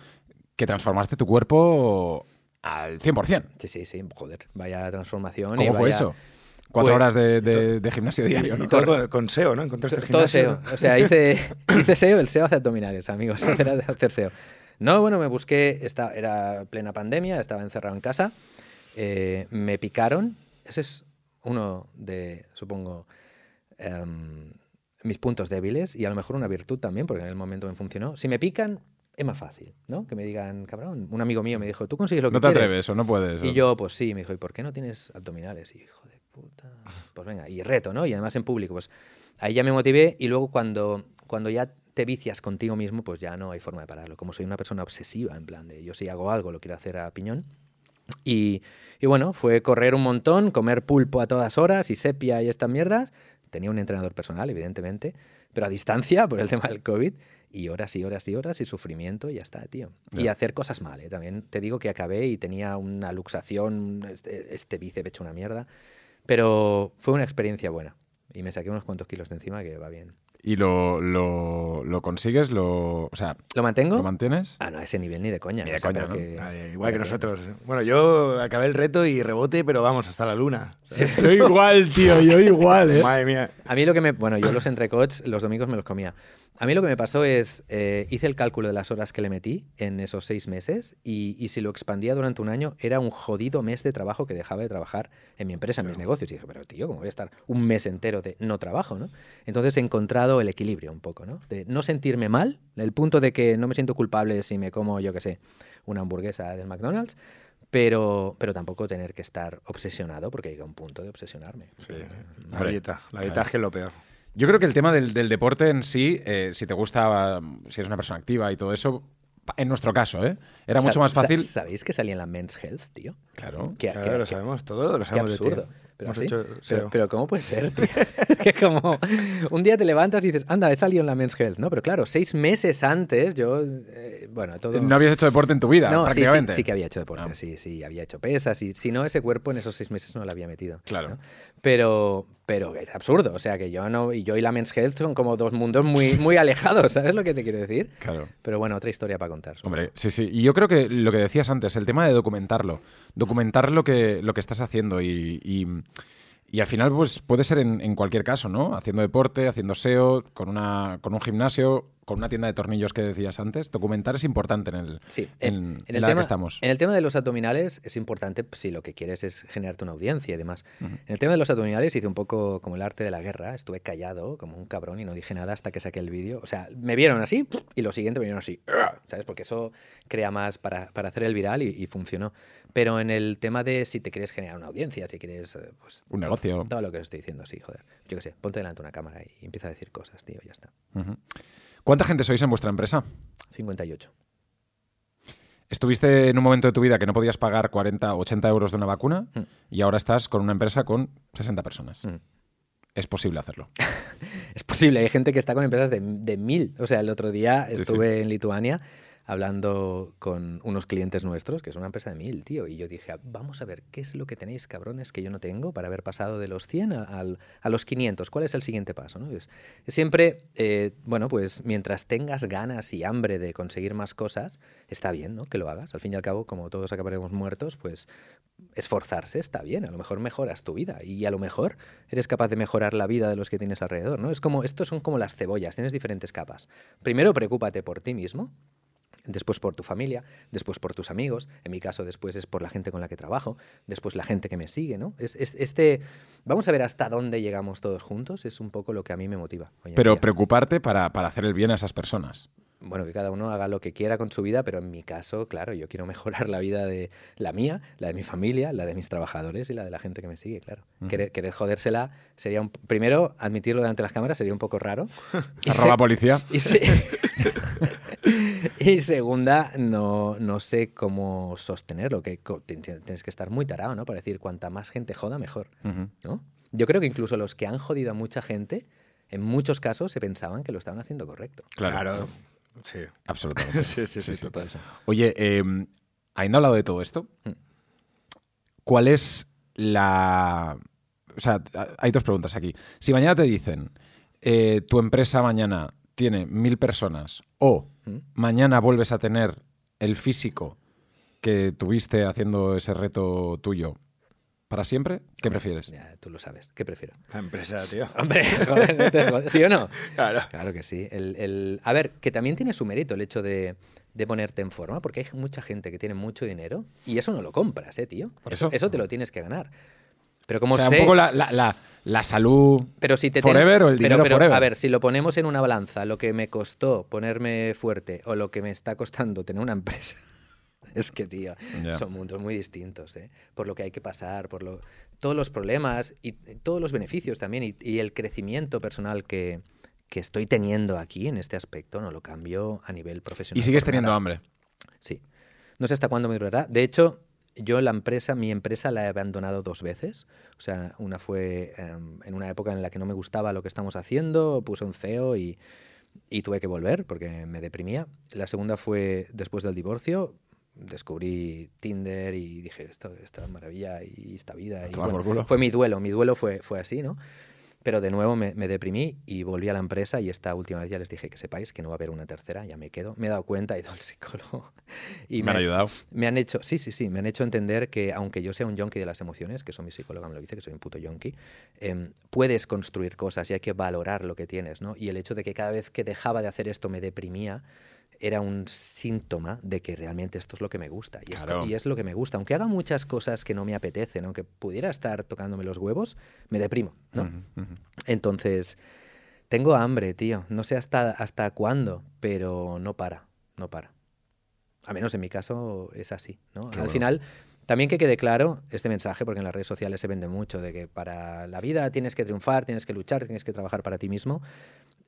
que transformaste tu cuerpo al 100%. Sí, sí, sí, joder, vaya transformación. y ¿Cómo fue eso? Cuatro Pues- horas de, de- de gimnasio diario, ¿no? Y todo con, SEO, ¿no? Encontraste Todo. SEO. O sea, hice, [laughs] hice SEO, el SEO hace abdominales, amigos. [laughs] Hacer, hacer SEO. No, bueno, me busqué, esta, era plena pandemia, estaba encerrado en casa, eh, me picaron. Ese es uno de, supongo, em, mis puntos débiles y a lo mejor una virtud también, porque en el momento me funcionó. Si me pican, es más fácil, ¿no? Que me digan, cabrón, un amigo mío me dijo, tú consigues lo que No te quieres. atreves o no puedes. Y o- yo, pues sí, me dijo, ¿y por qué no tienes abdominales? Y yo, hijo de puta. Pues venga, y reto, ¿no? Y además en público, pues ahí ya me motivé y luego cuando, cuando ya te vicias contigo mismo, pues ya no hay forma de pararlo. Como soy una persona obsesiva, en plan de yo si hago algo lo quiero hacer a piñón. Y, y bueno, fue correr un montón, comer pulpo a todas horas y sepia y estas mierdas. Tenía un entrenador personal, evidentemente, pero a distancia por el tema del COVID. Y horas y horas y horas y sufrimiento y ya está, tío. Y Ya. hacer cosas mal, ¿eh? También te digo que acabé y tenía una luxación, este, este bíceps hecho una mierda. Pero fue una experiencia buena. Y me saqué unos cuantos kilos de encima que va bien. ¿Y lo, lo, lo consigues? Lo, o sea, ¿Lo mantengo? ¿lo mantienes? ah, no, a ese nivel ni de coña. Ni de o sea, coña, pero ¿no? que- Nadie, igual que nosotros. Bueno, yo acabé el reto y rebote, pero vamos, hasta la luna. [laughs] Yo igual, tío, yo igual, ¿eh? Madre mía. A mí lo que me... Bueno, yo los entrecots los domingos me los comía. A mí lo que me pasó es, eh, hice el cálculo de las horas que le metí en esos seis meses y, y si lo expandía durante un año era un jodido mes de trabajo que dejaba de trabajar en mi empresa, en mis negocios. Y dije, pero tío, ¿cómo voy a estar un mes entero de no trabajo, no? Entonces he encontrado el equilibrio un poco, ¿no? De no sentirme mal, el punto de que no me siento culpable si me como, yo qué sé, una hamburguesa del McDonald's, pero, pero tampoco tener que estar obsesionado porque llega un punto de obsesionarme. Sí, la Hombre, dieta. La dieta claro. es que es lo peor. Yo creo que el tema del, del deporte en sí, eh, si te gusta, si eres una persona activa y todo eso, en nuestro caso, ¿eh? Era mucho más sa- fácil. ¿Sabéis que salía en la Men's Health, tío? Claro. Que- Claro, que- lo que- sabemos todo, lo Qué sabemos de ti. Pero, hecho pero, ¿cómo puede ser, tío? [laughs] que como un día te levantas y dices, anda, he salido en la Men's Health, ¿no? Pero claro, seis meses antes yo, eh, bueno, todo... No habías hecho deporte en tu vida, No, sí, sí, prácticamente. sí que había hecho deporte, Ah. sí, sí, había hecho pesas y si no, ese cuerpo en esos seis meses no lo había metido. Claro. ¿no? Pero, pero es absurdo, o sea que yo no, y yo y la Men's Health son como dos mundos muy, [laughs] muy alejados, ¿sabes lo que te quiero decir? Claro. Pero bueno, otra historia para contar. supongo. Hombre, sí, sí. Y yo creo que lo que decías antes, el tema de documentarlo. Documentar lo que, lo que estás haciendo y, y- y al final pues puede ser en, en cualquier caso, ¿no? Haciendo deporte, haciendo SEO, con, una, con un gimnasio, con una tienda de tornillos que decías antes. Documentar es importante en, el, Sí, en, en, el la tema, que estamos. En el tema de los abdominales es importante pues, si lo que quieres es generarte una audiencia y demás. En el tema de los abdominales hice un poco como el arte de la guerra. Estuve callado como un cabrón y no dije nada hasta que saqué el vídeo. O sea, me vieron así y lo siguiente me vieron así. ¿Sabes? Porque eso crea más para, para hacer el viral y, y funcionó. Pero en el tema de si te quieres generar una audiencia, si quieres... eh, Pues, Un to- negocio. Todo lo que os estoy diciendo, sí, joder. Yo qué sé, ponte delante de una cámara y empieza a decir cosas, tío, ya está. Ujú. ¿Cuánta gente sois en vuestra empresa? 58. Estuviste en un momento de tu vida que no podías pagar 40 o 80 euros de una vacuna Mm. y ahora estás con una empresa con 60 personas. Mm. Es posible hacerlo. [laughs] Es posible, hay gente que está con empresas de, de mil. O sea, el otro día Sí, sí. estuve en Lituania hablando con unos clientes nuestros, que es una empresa de mil, tío, y yo dije, vamos a ver, ¿qué es lo que tenéis, cabrones, que yo no tengo para haber pasado de los 100 a, los 500? ¿Cuál es el siguiente paso? ¿no? Es, es siempre, eh, bueno, pues mientras tengas ganas y hambre de conseguir más cosas, está bien, ¿no? Que lo hagas. Al fin y al cabo, como todos acabaremos muertos, pues esforzarse está bien, a lo mejor mejoras tu vida y a lo mejor eres capaz de mejorar la vida de los que tienes alrededor, ¿no? Es como estos son como las cebollas, tienes diferentes capas. Primero preocúpate por ti mismo, después por tu familia, después por tus amigos, en mi caso después es por la gente con la que trabajo, después la gente que me sigue, ¿no? Es, es- este vamos a ver hasta dónde llegamos todos juntos, es un poco lo que a mí me motiva. Pero preocuparte para, para hacer el bien a esas personas. bueno, que cada uno haga lo que quiera con su vida, pero en mi caso, claro, yo quiero mejorar la vida de la mía, la de mi familia, la de mis trabajadores y la de la gente que me sigue, claro. querer, querer jodérsela sería un... Primero, admitirlo delante de las cámaras sería un poco raro. Y [laughs] Arroba se- policía. y, se- y segunda, no, no sé cómo sostenerlo, que tienes que estar muy tarado, ¿no? Para decir, cuanta más gente joda, mejor. ¿no? Yo creo que incluso los que han jodido a mucha gente, en muchos casos se pensaban que lo estaban haciendo correcto. Claro, Sí. absolutamente. [laughs] Sí, sí, sí, total. Oye, eh, habiendo hablado de todo esto, Mm. ¿cuál es la... O sea, hay dos preguntas aquí. Si mañana te dicen, eh, tu empresa mañana tiene mil personas o. mañana vuelves a tener el físico que tuviste haciendo ese reto tuyo para siempre, ¿qué prefieres? Ya, tú lo sabes. ¿Qué prefiero? La empresa, tío. [laughs] Hombre, joder, no te jodas. ¿sí o no? Claro. Claro que sí. El, el- A ver, que también tiene su mérito el hecho de, de ponerte en forma, porque hay mucha gente que tiene mucho dinero y eso no lo compras, ¿eh, tío? Por eso. Eso te lo tienes que ganar. Pero como o sea, sé... un poco la, la- la- la salud Pero si te ten- forever o el pero- dinero pero, forever. A ver, si lo ponemos en una balanza, lo que me costó ponerme fuerte o lo que me está costando tener una empresa, [laughs] es que, tío, son mundos muy distintos, ¿eh? Por lo que hay que pasar, por lo, todos los problemas y todos los beneficios también y, y el crecimiento personal que, que estoy teniendo aquí en este aspecto, no lo cambio a nivel profesional. y sigues teniendo nada. hambre. Sí. No sé hasta cuándo me durará. De hecho, yo la empresa, mi empresa la he abandonado dos veces. O sea, una fue em, en una época en la que no me gustaba lo que estamos haciendo, puse un CEO y, y tuve que volver porque me deprimía. La segunda fue después del divorcio. Descubrí Tinder y dije, esto, esta maravilla y esta vida. Y bueno, fue mi duelo, mi duelo fue, fue así, ¿no? Pero de nuevo me, me deprimí y volví a la empresa y esta última vez ya les dije que sepáis que no va a haber una tercera, ya me quedo. Me he dado cuenta, he ido al psicólogo. Y Me han ha- ayudado. Me han hecho, sí, sí, sí, me han hecho entender que aunque yo sea un yonki de las emociones, que eso mi psicóloga me lo dice, que soy un puto yonki, em, puedes construir cosas y hay que valorar lo que tienes, ¿no? Y el hecho de que cada vez que dejaba de hacer esto me deprimía, era un síntoma de que realmente esto es lo que me gusta. Y, es, Claro. y es lo que me gusta. Aunque haga muchas cosas que no me apetecen, aunque pudiera estar tocándome los huevos, me deprimo, ¿no? Entonces, tengo hambre, tío. No sé hasta, hasta cuándo, pero no para, no para. A menos en mi caso es así, ¿no? Al bueno. final, también que quede claro este mensaje, porque en las redes sociales se vende mucho, de que para la vida tienes que triunfar, tienes que luchar, tienes que trabajar para ti mismo.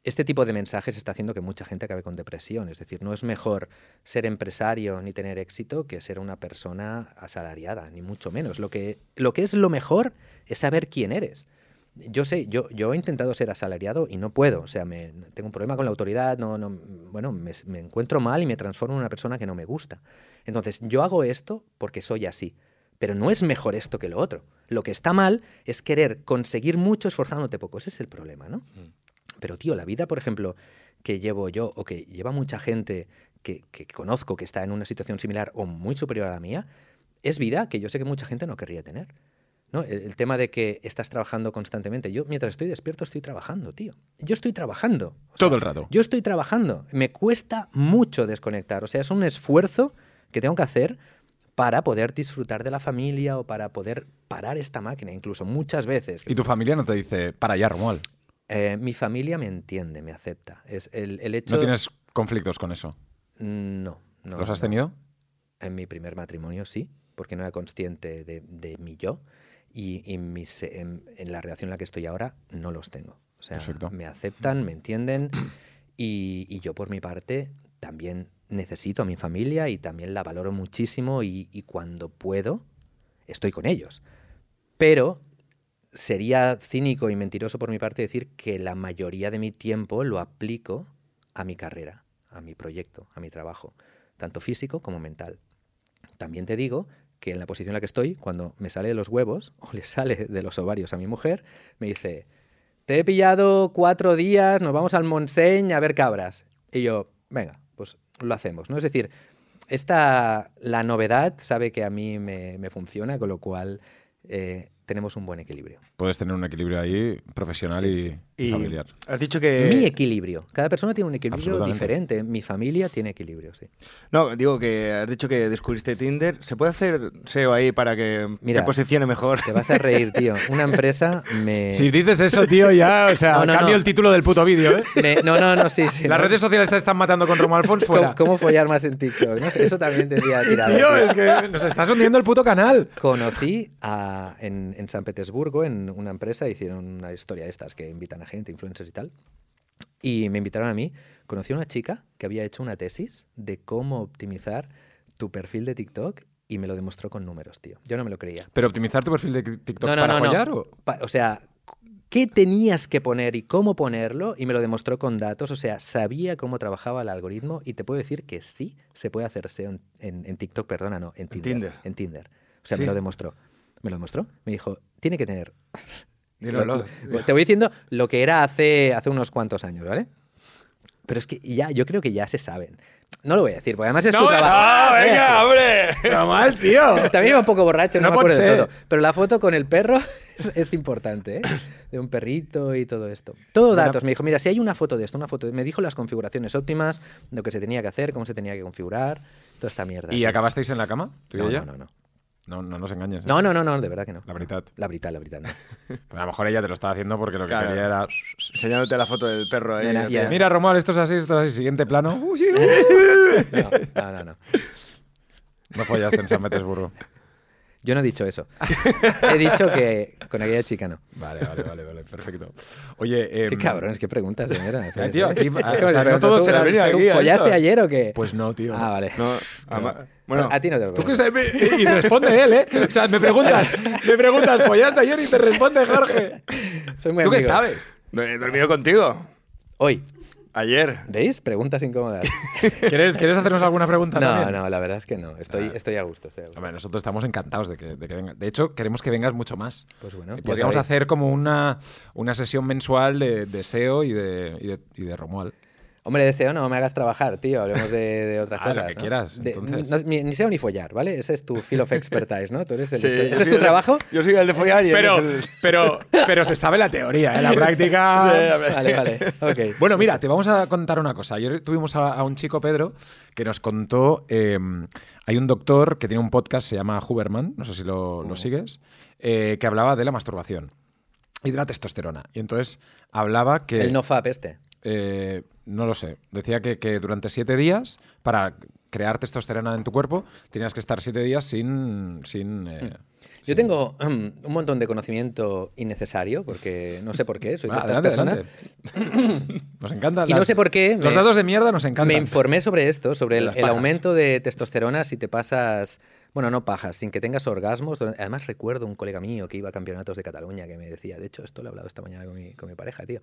Este tipo de mensajes está haciendo que mucha gente acabe con depresión. Es decir, no es mejor ser empresario ni tener éxito que ser una persona asalariada, ni mucho menos. Lo que, lo que es lo mejor es saber quién eres. Yo sé, yo, yo he intentado ser asalariado y no puedo. O sea, me, tengo un problema con la autoridad, no, no, bueno, me, me encuentro mal y me transformo en una persona que no me gusta. Entonces, yo hago esto porque soy así. Pero no es mejor esto que lo otro. Lo que está mal es querer conseguir mucho esforzándote poco. Ese es el problema, ¿no? Pero, tío, la vida, por ejemplo, que llevo yo o que lleva mucha gente que, que conozco que está en una situación similar o muy superior a la mía, es vida que yo sé que mucha gente no querría tener. ¿No? El, el tema de que estás trabajando constantemente. Yo, mientras estoy despierto, estoy trabajando, tío. Yo estoy trabajando. O sea, Todo el rato. Yo estoy trabajando. Me cuesta mucho desconectar. O sea, es un esfuerzo que tengo que hacer para poder disfrutar de la familia o para poder parar esta máquina, incluso muchas veces. Y tu familia no te dice, para ya, Romuald. Eh, mi familia me entiende, me acepta. Es el, el hecho... ¿No tienes conflictos con eso? No, no. ¿Los has no. tenido? En mi primer matrimonio sí, porque no era consciente de, de mi yo. Y, y mis- en, en la relación en la que estoy ahora no los tengo. O sea, Perfecto. me aceptan, me entienden y, y yo por mi parte también necesito a mi familia y también la valoro muchísimo y, y cuando puedo estoy con ellos. Pero sería cínico y mentiroso por mi parte decir que la mayoría de mi tiempo lo aplico a mi carrera, a mi proyecto, a mi trabajo, tanto físico como mental. También te digo que en la posición en la que estoy, cuando me sale de los huevos [laughs] o le sale de los ovarios a mi mujer, me dice, te he pillado cuatro días, nos vamos al Montseny a ver cabras. Y yo, venga, pues lo hacemos, ¿no? Es decir, esta, la novedad sabe que a mí me, me funciona, con lo cual eh, tenemos un buen equilibrio. Puedes tener un equilibrio ahí profesional Sí, y, sí. y Y familiar. has dicho que... Mi equilibrio. Cada persona tiene un equilibrio diferente. Mi familia tiene equilibrio, sí. No, digo que has dicho que descubriste Tinder. ¿Se puede hacer SEO ahí para que Mira, te posicione mejor? Te vas a reír, tío. Una empresa me... [laughs] Si dices eso, tío, ya, o sea, No, no, cambio no. el título del puto vídeo, ¿eh? me- No, no, no, sí, sí. Las ¿no? redes sociales te están matando con Romuald Fons [laughs] ¿Cómo, fuera. cómo follar más en TikTok? ¿no? Eso también tendría [laughs] tirado. Tío, tío. es que nos estás hundiendo el puto canal. Conocí a- en, en San Petersburgo, en una empresa, hicieron una historia de estas que invitan a gente, influencers y tal. Y me invitaron a mí. Conocí a una chica que había hecho una tesis de cómo optimizar tu perfil de TikTok y me lo demostró con números, tío. Yo no me lo creía. ¿Pero optimizar tu perfil de TikTok no, no, para no, o...? Pa- o sea, qué tenías que poner y cómo ponerlo y me lo demostró con datos. O sea, sabía cómo trabajaba el algoritmo y te puedo decir que sí se puede hacer SEO en, en- en TikTok, perdona, no, en Tinder. Tinder. En Tinder. O sea, Sí. me lo demostró. Me lo demostró. Me dijo, tiene que tener. [laughs] Dímelo. Lo- Te voy diciendo lo que era hace, hace unos cuantos años, ¿vale? Pero es que ya, yo creo que ya se saben. No lo voy a decir, porque además es su trabajo. ¡Ah, venga, hombre! Pero mal, tío. También iba un poco borracho, no, No me acuerdo de todo. Pero la foto con el perro [laughs] es, es importante, ¿eh? De un perrito y todo esto. Todo datos. Me dijo, mira, si hay una foto de esto, una foto de... Me dijo las configuraciones óptimas, lo que se tenía que hacer, cómo se tenía que configurar, toda esta mierda. ¿Y acabasteis en la cama? ¿Tú y no, ella? no, no, no. No, no nos engañes. ¿eh? No, no, no, no, de verdad que no. La verdad. La verdad, la verdad, no. [laughs] Pero a lo mejor ella te lo estaba haciendo porque lo que Claro. quería era... Enseñándote la foto del perro ahí. Ya. Mira, Romuald, esto es así, esto es así. Siguiente plano. [laughs] No, no, no, no. No follaste en San Petersburgo. Yo no he dicho eso. He dicho que con aquella chica no. Vale, vale, vale, vale, perfecto. Oye, Qué em, cabrones, qué preguntas de mierda. Eh, tío, parece, aquí, ¿eh? [laughs] o ¿Cómo sea, se- no todo tú- será ¿tú venir aquí a ¿Follaste esto. ayer o qué? Pues no, tío. Ah, vale. No, ama- bueno, a ti no te lo Tú pregunto. que sabes, y responde él, ¿eh? O sea, me preguntas, me preguntas, ¿follaste ayer? Y te responde Jorge. Soy muy ¿Tú qué sabes? he dormido contigo. Hoy, Ayer. ¿veis? Preguntas incómodas. [laughs] ¿Quieres, ¿Quieres hacernos alguna pregunta No, también? no, la verdad es que no. Estoy, Ah. estoy a gusto. Estoy a gusto. Hombre, nosotros estamos encantados de que, de que vengas. De hecho, queremos que vengas mucho más. Pues bueno, Podríamos hacer como una, una sesión mensual de, de SEO y de, y de, y de Romuald. Hombre, deseo no me hagas trabajar, tío. Hablemos de, de otras Ah, lo cosas. que ¿no? quieras, De- entonces. no- ni, ni SEO ni follar, ¿vale? Ese es tu field of expertise, ¿no? Tú eres el Sí, experto. yo ¿Ese es tu trabajo? Yo soy el de follar y Pero, el- pero, pero se sabe la teoría, ¿eh? La [laughs] práctica. Vale, vale. Ok. Bueno, mira, te vamos a contar una cosa. Ayer tuvimos a, a un chico, Pedro, que nos contó. eh, hay un doctor que tiene un podcast, se llama Huberman, no sé si lo, lo sigues, eh, que hablaba de la masturbación y de la testosterona. Y entonces hablaba que. El nofap este. Eh, no lo sé. Decía que, que durante siete días, para crear testosterona en tu cuerpo, tenías que estar siete días sin. sin eh, Yo sin- tengo um, un montón de conocimiento innecesario, porque no sé por qué, soy [laughs] de Ah, estas adelante, personas. adelante. Nos encantan. Y no sé por qué, Los me- datos de mierda nos encantan. Me informé sobre esto, sobre [laughs] el, aumento de testosterona si te pasas, bueno, no pajas, sin que tengas orgasmos. durante- Además recuerdo un colega mío que iba a campeonatos de Cataluña que me decía, de hecho esto lo he hablado esta mañana con mi, con mi pareja, tío,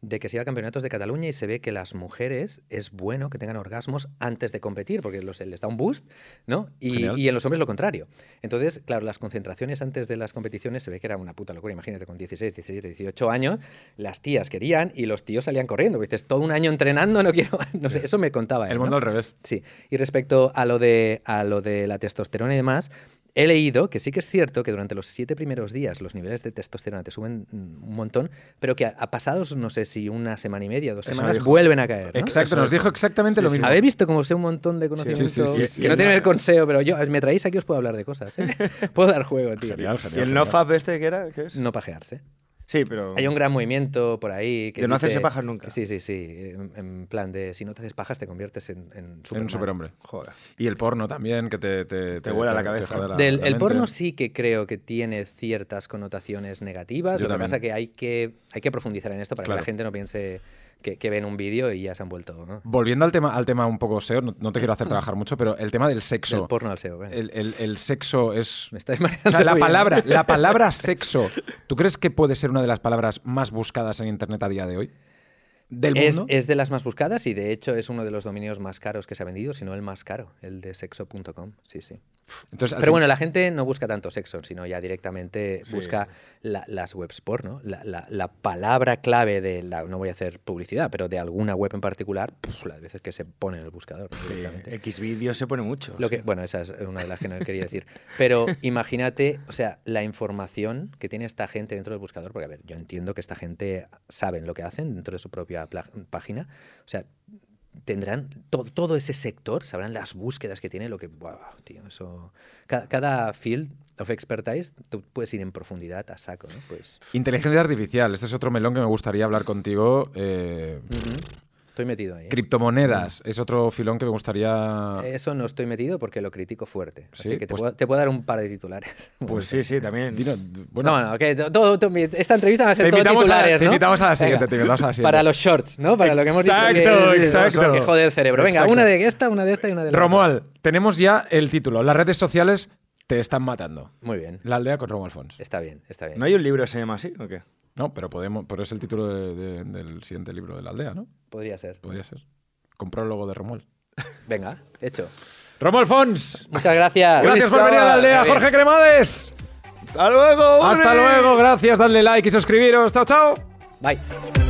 de que se iba a campeonatos de Cataluña y se ve que las mujeres es bueno que tengan orgasmos antes de competir, porque los, les da un boost, ¿no? Y, y en los hombres lo contrario. Entonces, claro, las concentraciones antes de las competiciones se ve que era una puta locura. Imagínate, con 16, 17, 18 años, las tías querían y los tíos salían corriendo. porque Dices, todo un año entrenando, no quiero... [laughs] No sé, eso me contaba él, El ¿no? mundo al revés. Sí, y respecto a lo, de, a lo de la testosterona y demás, he leído que sí que es cierto que durante los siete primeros días los niveles de testosterona te suben mm, un montón, pero que a, a pasados, no sé si una semana y media, dos Eso semanas, dijo. vuelven a caer. ¿no? Exacto, nos dijo exactamente lo mismo. ¿Habéis visto cómo sé un montón de conocimiento sí, sí, sí. que no tiene que ver con SEO, pero yo, me traéis aquí os puedo hablar de cosas. ¿eh? [laughs] puedo dar juego, tío. Genial, ¿Y genial. el genial. nofap este qué era? ¿Qué es? No pajearse. Sí, pero... Hay un gran movimiento por ahí que De no hacerse dice- pajas nunca. Sí, sí, sí. En, en plan de si no te haces pajas te conviertes en, en En un superhombre. Joder. Y el porno también, que te... Te, Te vuela la cabeza. la- Del, la el porno sí que creo que tiene ciertas connotaciones negativas. Yo lo que también. pasa que hay que hay que profundizar en esto para que la gente no piense que, que ven un vídeo y ya se han vuelto ¿no? Volviendo al tema, al tema un poco SEO, no, no te quiero hacer trabajar mucho, pero el tema del sexo. del porno al SEO. El, el- el sexo es... Me estáis O sea, la bien. palabra, la [laughs] palabra sexo, ¿tú crees que puede ser una de las palabras más buscadas en Internet a día de hoy? ¿Del Es, mundo? es de las más buscadas y de hecho es uno de los dominios más caros que se ha vendido, si no el más caro, el de sexo.com. Sí, sí. Entonces, Pero fin- bueno, la gente no busca tanto sexo, sino ya directamente busca la- las webs porno. La, la- la palabra clave de la, no voy a hacer publicidad, pero de alguna web en particular, las veces que se pone en el buscador. directamente. X vídeos se pone mucho. Lo sí. que, bueno, esa es una de las que no quería decir. Pero [laughs] imagínate, o sea, la información que tiene esta gente dentro del buscador, porque a ver, yo entiendo que esta gente saben lo que hacen dentro de su propia página. O sea, tendrán to- todo ese sector, sabrán las búsquedas que tiene, lo que, wow, tío, eso. Cada, cada field of expertise, tú puedes ir en profundidad a saco, ¿no? Pues. Inteligencia artificial, este es otro melón que me gustaría hablar contigo. eh, Estoy metido ahí. ¿eh? Criptomonedas, es otro filón que me gustaría... Eso no estoy metido porque lo critico fuerte. Así Sí, que te, pues- puedo, te puedo dar un par de titulares. [laughs] Pues sí, sí, también. Dino- bueno, no, no, que todo, todo- esta entrevista va a ser Te todo invitamos a la- titulares, te ¿no? invitamos a la siguiente, te invitamos a la siguiente. Para los shorts, ¿no? Para lo que hemos dicho. Exacto, que- exacto. Que jode el cerebro. Venga, Exacto. una de esta, una de esta y una de la otra. Romuald, tenemos ya el título. Las redes sociales te están matando. Muy bien. La aldea con Romuald Fons. Está bien, está bien. ¿No hay un libro que se llama así o qué? No, pero podemos, pero es el título de- de- del siguiente libro de la aldea, ¿no? Podría ser. Podría ser. Con prólogo de Romuald. [laughs] Venga, hecho. Romuald Fons. Muchas gracias. Gracias por venir a la aldea. Jorge Cremades. ¡Hasta luego! Hasta luego, gracias, dadle like y suscribiros. Chao, chao. Bye.